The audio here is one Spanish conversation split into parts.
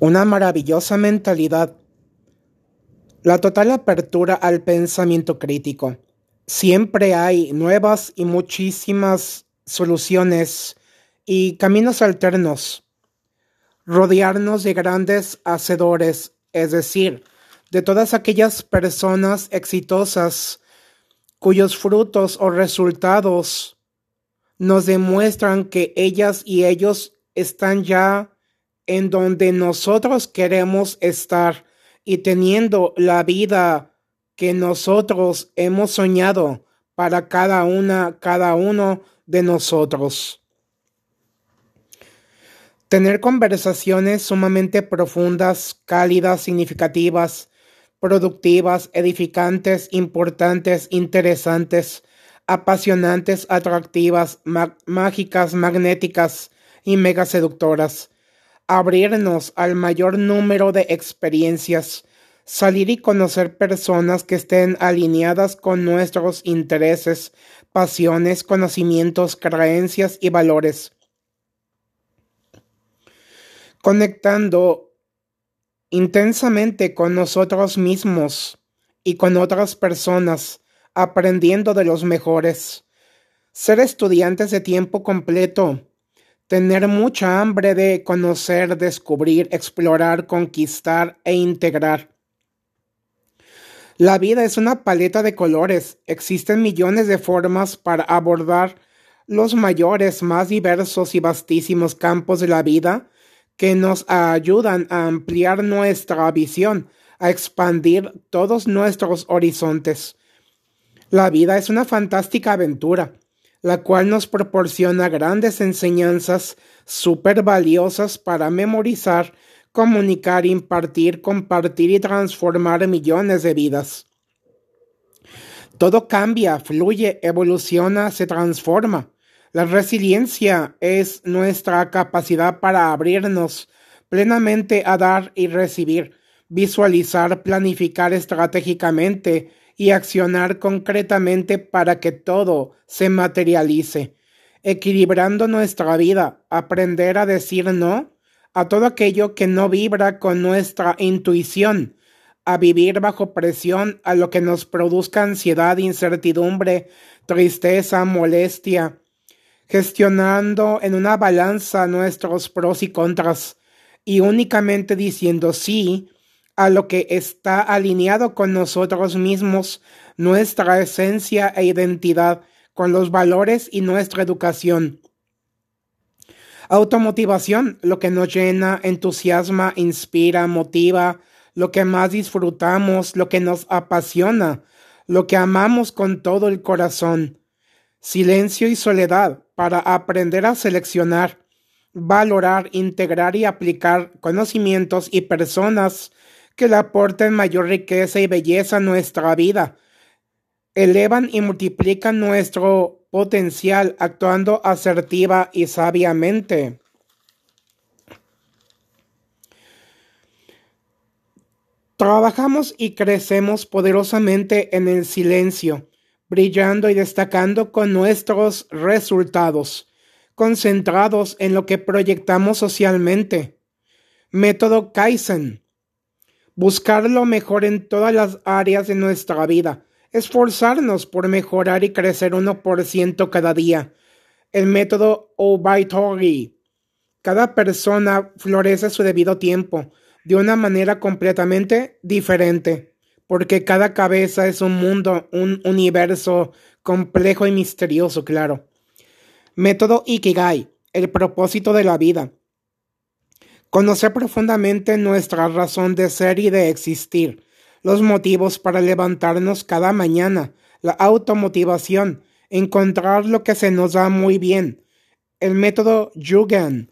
Una maravillosa mentalidad. La total apertura al pensamiento crítico. Siempre hay nuevas y muchísimas soluciones y caminos alternos. Rodearnos de grandes hacedores, es decir, de todas aquellas personas exitosas cuyos frutos o resultados nos demuestran que ellas y ellos están ya en donde nosotros queremos estar y teniendo la vida que nosotros hemos soñado para cada una, cada uno de nosotros. Tener conversaciones sumamente profundas, cálidas, significativas, productivas, edificantes, importantes, interesantes, apasionantes, atractivas, mágicas, magnéticas y mega seductoras abrirnos al mayor número de experiencias, salir y conocer personas que estén alineadas con nuestros intereses, pasiones, conocimientos, creencias y valores. Conectando intensamente con nosotros mismos y con otras personas, aprendiendo de los mejores. Ser estudiantes de tiempo completo Tener mucha hambre de conocer, descubrir, explorar, conquistar e integrar. La vida es una paleta de colores. Existen millones de formas para abordar los mayores, más diversos y vastísimos campos de la vida que nos ayudan a ampliar nuestra visión, a expandir todos nuestros horizontes. La vida es una fantástica aventura la cual nos proporciona grandes enseñanzas súper valiosas para memorizar, comunicar, impartir, compartir y transformar millones de vidas. Todo cambia, fluye, evoluciona, se transforma. La resiliencia es nuestra capacidad para abrirnos plenamente a dar y recibir, visualizar, planificar estratégicamente, y accionar concretamente para que todo se materialice, equilibrando nuestra vida, aprender a decir no a todo aquello que no vibra con nuestra intuición, a vivir bajo presión a lo que nos produzca ansiedad, incertidumbre, tristeza, molestia, gestionando en una balanza nuestros pros y contras, y únicamente diciendo sí a lo que está alineado con nosotros mismos, nuestra esencia e identidad, con los valores y nuestra educación. Automotivación, lo que nos llena, entusiasma, inspira, motiva, lo que más disfrutamos, lo que nos apasiona, lo que amamos con todo el corazón. Silencio y soledad para aprender a seleccionar, valorar, integrar y aplicar conocimientos y personas que le aporten mayor riqueza y belleza a nuestra vida. Elevan y multiplican nuestro potencial actuando asertiva y sabiamente. Trabajamos y crecemos poderosamente en el silencio, brillando y destacando con nuestros resultados, concentrados en lo que proyectamos socialmente. Método Kaizen buscar lo mejor en todas las áreas de nuestra vida, esforzarnos por mejorar y crecer 1% cada día. El método Obaitori. Cada persona florece a su debido tiempo, de una manera completamente diferente, porque cada cabeza es un mundo, un universo complejo y misterioso, claro. Método Ikigai, el propósito de la vida. Conocer profundamente nuestra razón de ser y de existir, los motivos para levantarnos cada mañana, la automotivación, encontrar lo que se nos da muy bien. El método Yugen.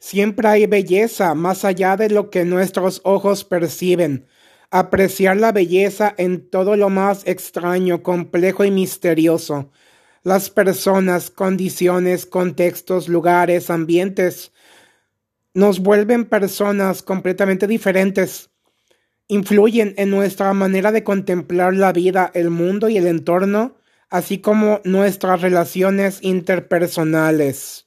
Siempre hay belleza más allá de lo que nuestros ojos perciben. Apreciar la belleza en todo lo más extraño, complejo y misterioso. Las personas, condiciones, contextos, lugares, ambientes, nos vuelven personas completamente diferentes, influyen en nuestra manera de contemplar la vida, el mundo y el entorno, así como nuestras relaciones interpersonales.